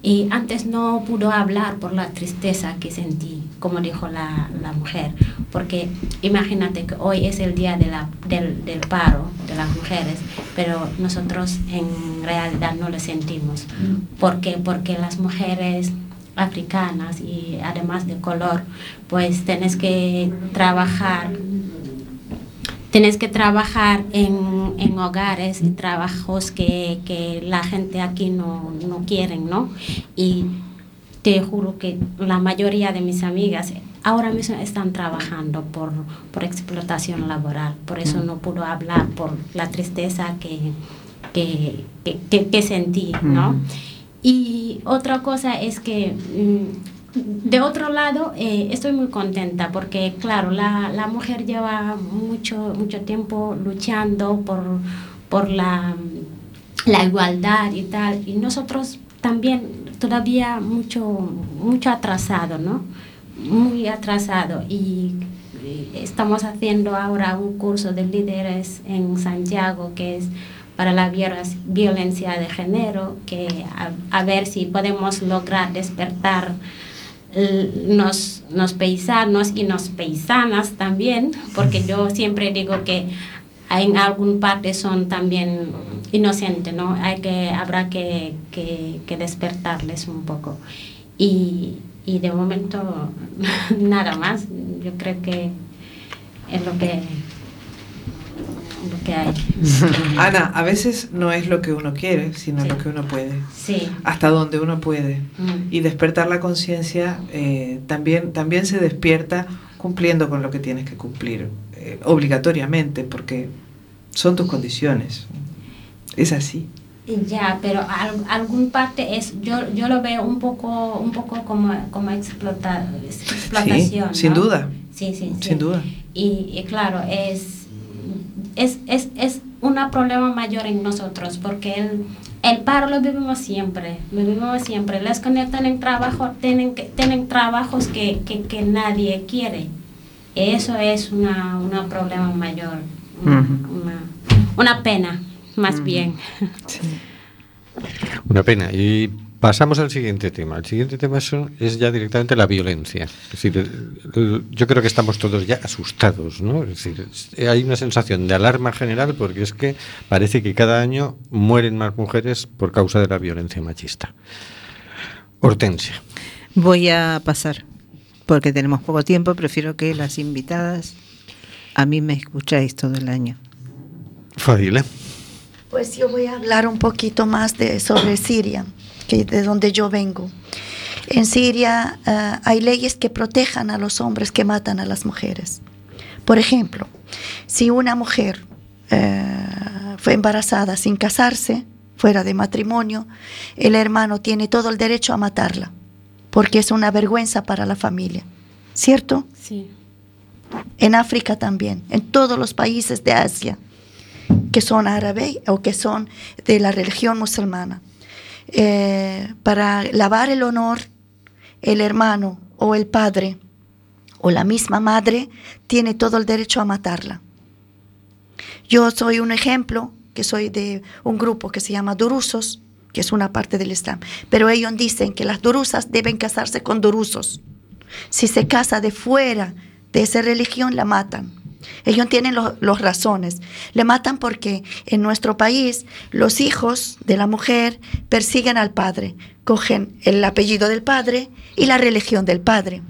Y antes no pudo hablar por la tristeza que sentí, como dijo la, la mujer, porque imagínate que hoy es el día de la, del, del paro de las mujeres, pero nosotros en realidad no lo sentimos. ¿Por qué? Porque las mujeres africanas y además de color, pues tenés que trabajar Tienes que trabajar en, en hogares y trabajos que, que la gente aquí no, no quieren, ¿no? Y te juro que la mayoría de mis amigas ahora mismo están trabajando por, por explotación laboral. Por eso no puedo hablar por la tristeza que, que, que, que- que sentí, ¿no? Y otra cosa es que, mm, de otro lado, eh, estoy muy contenta porque, claro, la, la mujer lleva mucho, mucho tiempo luchando por, por la, la igualdad y tal, y nosotros también todavía mucho, mucho atrasado, ¿no? Muy atrasado y estamos haciendo ahora un curso de líderes en Santiago que es para la violencia de género, que a, ver si podemos lograr despertar nos, nos paisanos y nos paisanas también, porque yo siempre digo que en algún parte son también inocentes, ¿no? Hay que, habrá que, que, que despertarles un poco. Y, y de momento nada más, yo creo que es lo que, lo que hay. Ana, a veces no es lo que uno quiere, sino Sí. lo que uno puede. Sí. Hasta donde uno puede. Mm. Y despertar la conciencia eh, también, también se despierta cumpliendo con lo que tienes que cumplir, eh, obligatoriamente, porque son tus condiciones. Es así. Ya, pero al- algún parte es, yo, yo lo veo un poco, un poco como, como explota- explotación. sin ¿no? duda. Sí, sí, sí. Sin duda. Y, y claro, es, es, es, es un problema mayor en nosotros, porque el, el paro lo vivimos siempre, lo vivimos siempre. Las no tienen trabajo, tienen, tienen trabajos que, que, que nadie quiere. Eso es una, una problema mayor, una, una, una pena, más bien. Una pena. Y pasamos al siguiente tema. El siguiente tema es, es ya directamente la violencia. Es decir, el- el- yo creo que estamos todos ya asustados, ¿no? Es decir, hay una sensación de alarma general porque es que parece que cada año mueren más mujeres por causa de la violencia machista. Hortensia. Voy a pasar, porque tenemos poco tiempo, prefiero que las invitadas a mí me escucháis todo el año. Fadila. Pues yo voy a hablar un poquito más de, sobre Siria, que de donde yo vengo. En Siria eh, hay leyes que protejan a los hombres que matan a las mujeres. Por ejemplo, si una mujer eh, fue embarazada sin casarse, fuera de matrimonio, el hermano tiene todo el derecho a matarla, porque es una vergüenza para la familia. ¿Cierto? Sí. En África también, en todos los países de Asia que son árabes o que son de la religión musulmana. Eh, para lavar el honor, el hermano o el padre o la misma madre tiene todo el derecho a matarla. Yo soy un ejemplo, que soy de un grupo que se llama Durusos, que es una parte del Islam, pero ellos dicen que las durusas deben casarse con durusos. Si se casa de fuera de esa religión, la matan. Ellos tienen las razones. Le matan porque en nuestro país los hijos de la mujer persiguen al padre, cogen el apellido del padre y la religión del padre.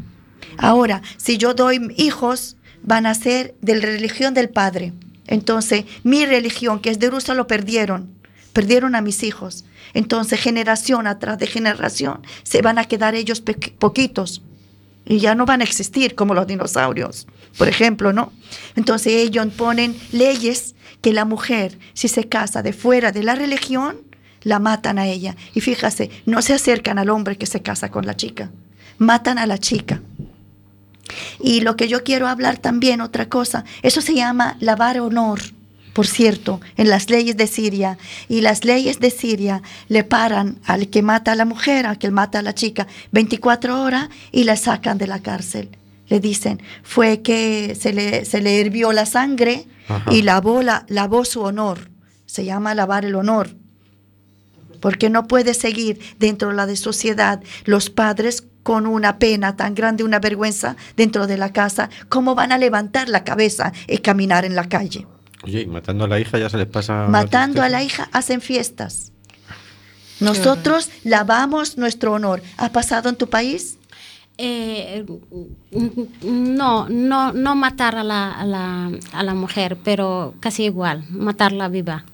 Ahora, si yo doy hijos, van a ser de la religión del padre. Entonces, mi religión, que es de Rusia, lo perdieron. Perdieron a mis hijos. Entonces, generación atrás de generación, se van a quedar ellos poquitos y ya no van a existir como los dinosaurios, por ejemplo, ¿no? Entonces ellos ponen leyes que la mujer, si se casa de fuera de la religión, la matan a ella. Y fíjase, no se acercan al hombre que se casa con la chica, matan a la chica. Y lo que yo quiero hablar también, otra cosa, eso se llama lavar honor. Por cierto, en las leyes de Siria, y las leyes de Siria le paran al que mata a la mujer, al que mata a la chica, 24 horas y la sacan de la cárcel. Le dicen, fue que se le, se le hirvió la sangre Ajá. y lavó, la, lavó su honor. Se llama lavar el honor. Porque no puede seguir dentro de la de sociedad los padres con una pena tan grande, una vergüenza dentro de la casa. ¿Cómo van a levantar la cabeza y caminar en la calle? Oye, y matando a la hija ya se les pasa. Matando a la hija hacen fiestas. Nosotros lavamos nuestro honor. ¿Ha pasado en tu país? Eh, no, no, no matar a la, a, la, a la mujer, pero casi igual, matarla viva.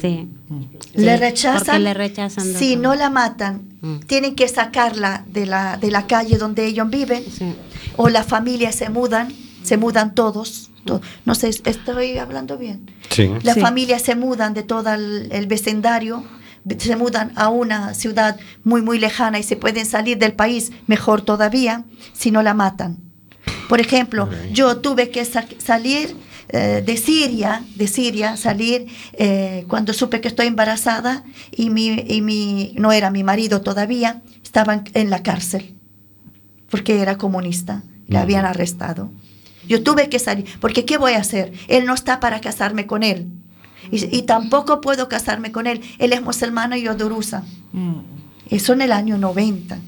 Sí. le rechazan. Porque le rechazan. Si no la matan, Mm. tienen que sacarla de la, de la calle donde ellos viven. Sí. O la familia se mudan, se mudan todos. No sé, estoy hablando bien. Sí. La Sí. familia se mudan de todo el, el vecindario, se mudan a una ciudad muy, muy lejana y se pueden salir del país, mejor todavía, si no la matan. Por ejemplo, yo tuve que sa- salir eh, de Siria, de Siria, salir eh, cuando supe que estoy embarazada y mi, y mi, no era mi marido todavía, estaban en la cárcel, porque era comunista, le Ujú. habían arrestado. Yo tuve que salir, porque ¿qué voy a hacer? Él no está para casarme con él. Y, y tampoco puedo casarme con él. Él es musulmano y yo durusa. Eso en el año 90.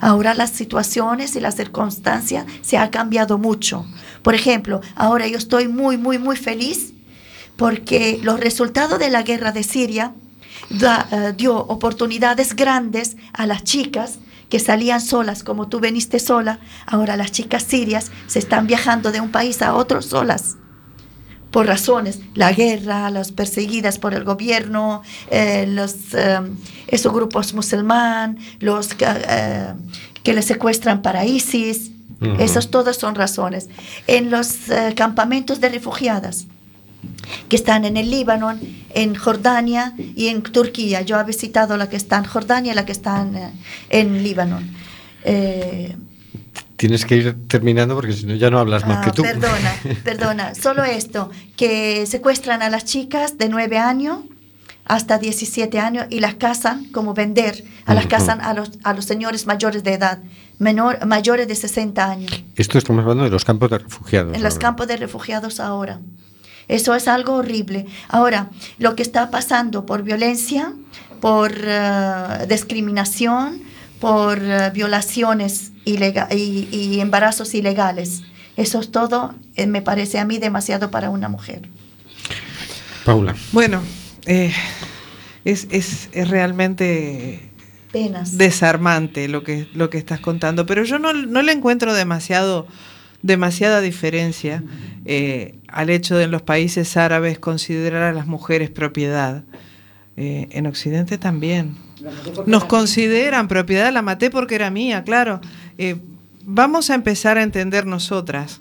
Ahora las situaciones y las circunstancias se han cambiado mucho. Por ejemplo, ahora yo estoy muy, muy, muy feliz porque los resultados de la guerra de Siria da- eh, dio oportunidades grandes a las chicas que salían solas, como tú veniste sola. Ahora las chicas sirias se están viajando de un país a otro solas por razones, la guerra, las perseguidas por el gobierno, eh, los, eh, esos grupos musulmán, los que, eh, que les secuestran para ISIS, Ujú. esas todas son razones. En los campamentos de refugiadas, que están en el Líbano, en Jordania y en Turquía. Yo he visitado la que está en Jordania y la que está en, eh, en Líbano. Eh, Tienes que ir terminando porque si no ya no hablas más Ah, que tú. Perdona, perdona. Solo esto, que secuestran a las chicas de 9 años hasta 17 años y las casan como vender, a las Ujú. casan a los, a los señores mayores de edad, menor, mayores de 60 años, Esto estamos hablando de los campos de refugiados. en los ahora. campos de refugiados ahora. Eso es algo horrible. Ahora, lo que está pasando por violencia, por eh, discriminación, por eh, violaciones ilega- y, y embarazos ilegales, eso es todo, eh, me parece a mí demasiado para una mujer. Paula. Bueno, eh, es, es- es realmente Penas. desarmante lo que, lo que estás contando, pero yo no, no le encuentro demasiado, demasiada diferencia eh, al hecho de en los países árabes considerar a las mujeres propiedad. Eh, en Occidente también. Nos consideran propiedad, la maté porque era mía, claro. Eh, vamos a empezar a entender nosotras,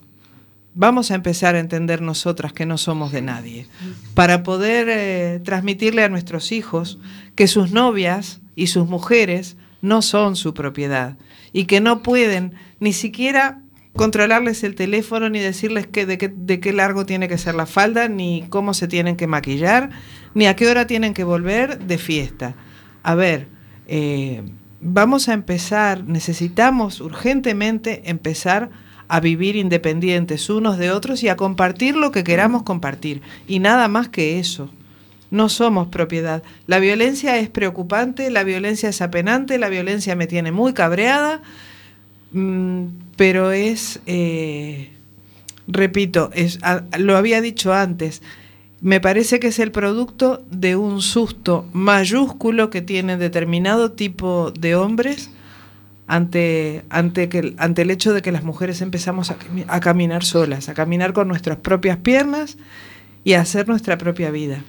vamos a empezar a entender nosotras que no somos de nadie, para poder transmitirle a nuestros hijos que sus novias y sus mujeres no son su propiedad y que no pueden ni siquiera controlarles el teléfono ni decirles que, de, qué, largo tiene que ser la falda, ni cómo se tienen que maquillar, ni a qué hora tienen que volver de fiesta. A ver, eh, vamos a empezar, necesitamos urgentemente empezar a vivir independientes unos de otros y a compartir lo que queramos compartir. Y nada más que eso. No somos propiedad. La violencia es preocupante, la violencia es apenante, la violencia me tiene muy cabreada, mm, pero es, eh, repito, es, lo había dicho antes, me parece que es el producto de un susto mayúsculo que tiene determinado tipo de hombres ante, ante, que, ante el hecho de que las mujeres empezamos a, a caminar solas, a caminar con nuestras propias piernas y a hacer nuestra propia vida.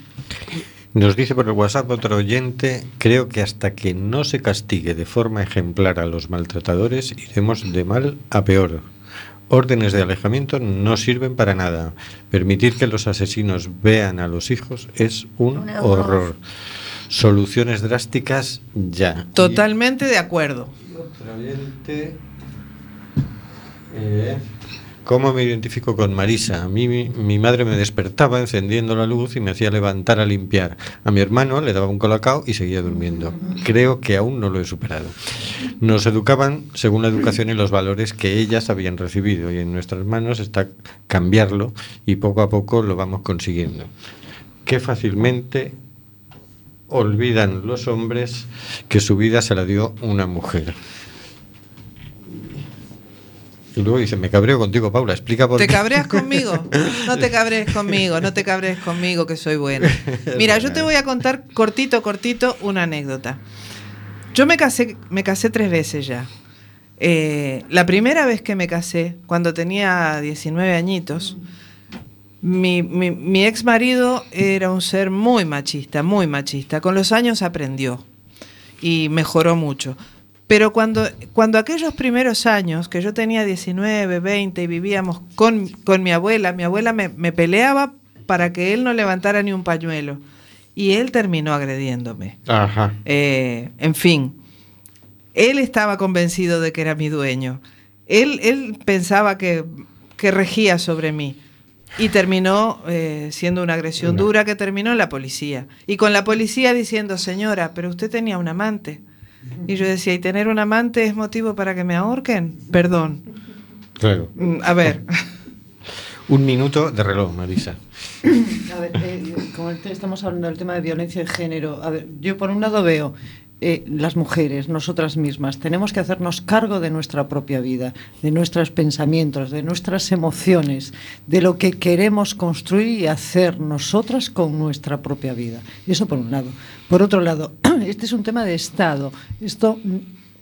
Nos dice por el WhatsApp otro oyente, creo que hasta que no se castigue de forma ejemplar a los maltratadores, iremos de mal a peor. Órdenes de alejamiento no sirven para nada. Permitir que los asesinos vean a los hijos es un Un horror. horror. Soluciones drásticas ya. Totalmente de acuerdo. Y otro oyente, eh, ¿Cómo me identifico con Marisa? A mí mi, madre me despertaba encendiendo la luz y me hacía levantar a limpiar. A mi hermano le daba un colacao y seguía durmiendo. Creo que aún no lo he superado. Nos educaban según la educación y los valores que ellas habían recibido y en nuestras manos está cambiarlo y poco a poco lo vamos consiguiendo. Qué fácilmente olvidan los hombres que su vida se la dio una mujer. Y luego dice, me cabreo contigo, Paula, explica por ¿Te qué. cabreas conmigo? No te cabrees conmigo, no te cabrees conmigo que soy buena. Mira, yo te voy a contar cortito, cortito una anécdota. Yo me casé, me casé tres veces ya. Eh, la primera vez que me casé, cuando tenía 19 añitos, mi, mi, mi ex marido era un ser muy machista, muy machista. Con los años aprendió y mejoró mucho. Pero cuando, cuando aquellos primeros años, que yo tenía 19, 20 y vivíamos con, con mi abuela, mi abuela me, me peleaba para que él no levantara ni un pañuelo. Y él terminó agrediéndome. Ajá. Eh, en fin, él estaba convencido de que era mi dueño. Él, él pensaba que, que regía sobre mí. Y terminó eh, siendo una agresión dura que terminó en la policía. Y con la policía diciendo, señora, pero usted tenía un amante. Y yo decía, ¿y tener un amante es motivo para que me ahorquen? Perdón. Claro. Mm, A ver, Un minuto de reloj, Marisa. A ver, eh, como estamos hablando del tema de violencia de género, a ver, yo por un lado veo eh, las mujeres, nosotras mismas, tenemos que hacernos cargo de nuestra propia vida, de nuestros pensamientos, de nuestras emociones, de lo que queremos construir y hacer nosotras con nuestra propia vida. Eso por un lado. Por otro lado, este es un tema de Estado. Esto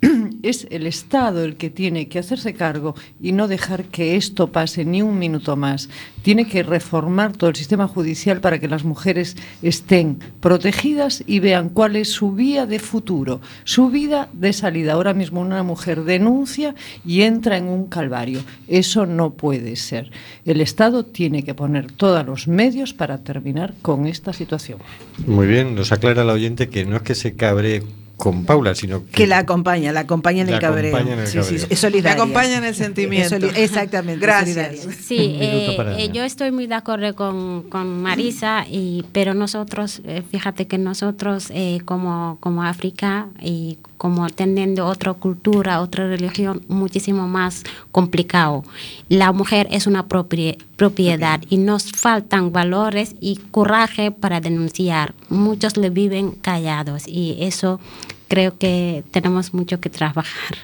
es el Estado el que tiene que hacerse cargo y no dejar que esto pase ni un minuto más. Tiene que reformar todo el sistema judicial para que las mujeres estén protegidas y vean cuál es su vía de futuro, su vida de salida. Ahora mismo una mujer denuncia y entra en un calvario. Eso no puede ser. El Estado tiene que poner todos los medios para terminar con esta situación. Muy bien, nos aclara la oyente que no es que se cabre con Paula, sino que, Que la acompaña, la acompaña en La el cabreo. acompaña en el Sí, sí, cabreo. es solidaria. Me acompaña en el sentimiento. Es exactamente. Gracias. Sí, eh, eh, yo estoy muy de acuerdo con, con Marisa, y, pero nosotros, eh, fíjate que nosotros eh, como, como África y como teniendo otra cultura, otra religión, muchísimo más complicado. La mujer es una propie- propiedad y nos faltan valores y coraje para denunciar. Muchos le viven callados y eso creo que tenemos mucho que trabajar.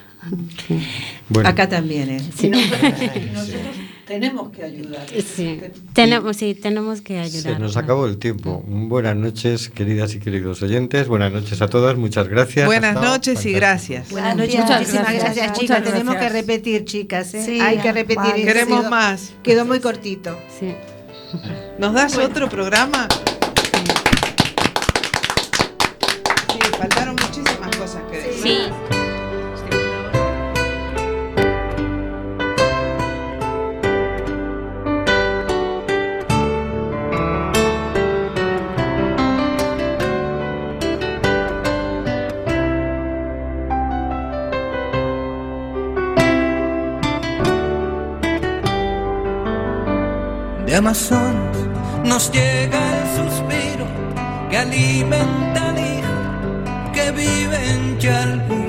Sí. bueno, Acá también, ¿eh? Sí. tenemos que ayudar. Sí. Tenemos, sí, tenemos que ayudar. se nos acabó el tiempo. Buenas noches, queridas y queridos oyentes. Buenas noches a todas. Muchas gracias. Buenas noches y gracias. Buenas noches, Gracias. muchísimas Muchas gracias, gracias. chicas. Muchas Tenemos que repetir, chicas. ¿eh? Sí, Hay que repetir. vale. Queremos Quedó- más. Quedó muy cortito. Sí. ¿Nos das otro programa? Sí, faltaron muchísimas cosas que decir. Sí. De Amazonas nos llega el suspiro que alimenta al hijo que vive en Chalpú.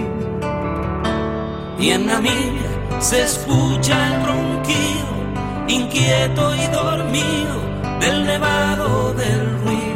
Y en Namibia se escucha el ronquido, inquieto y dormido, del nevado del ruido.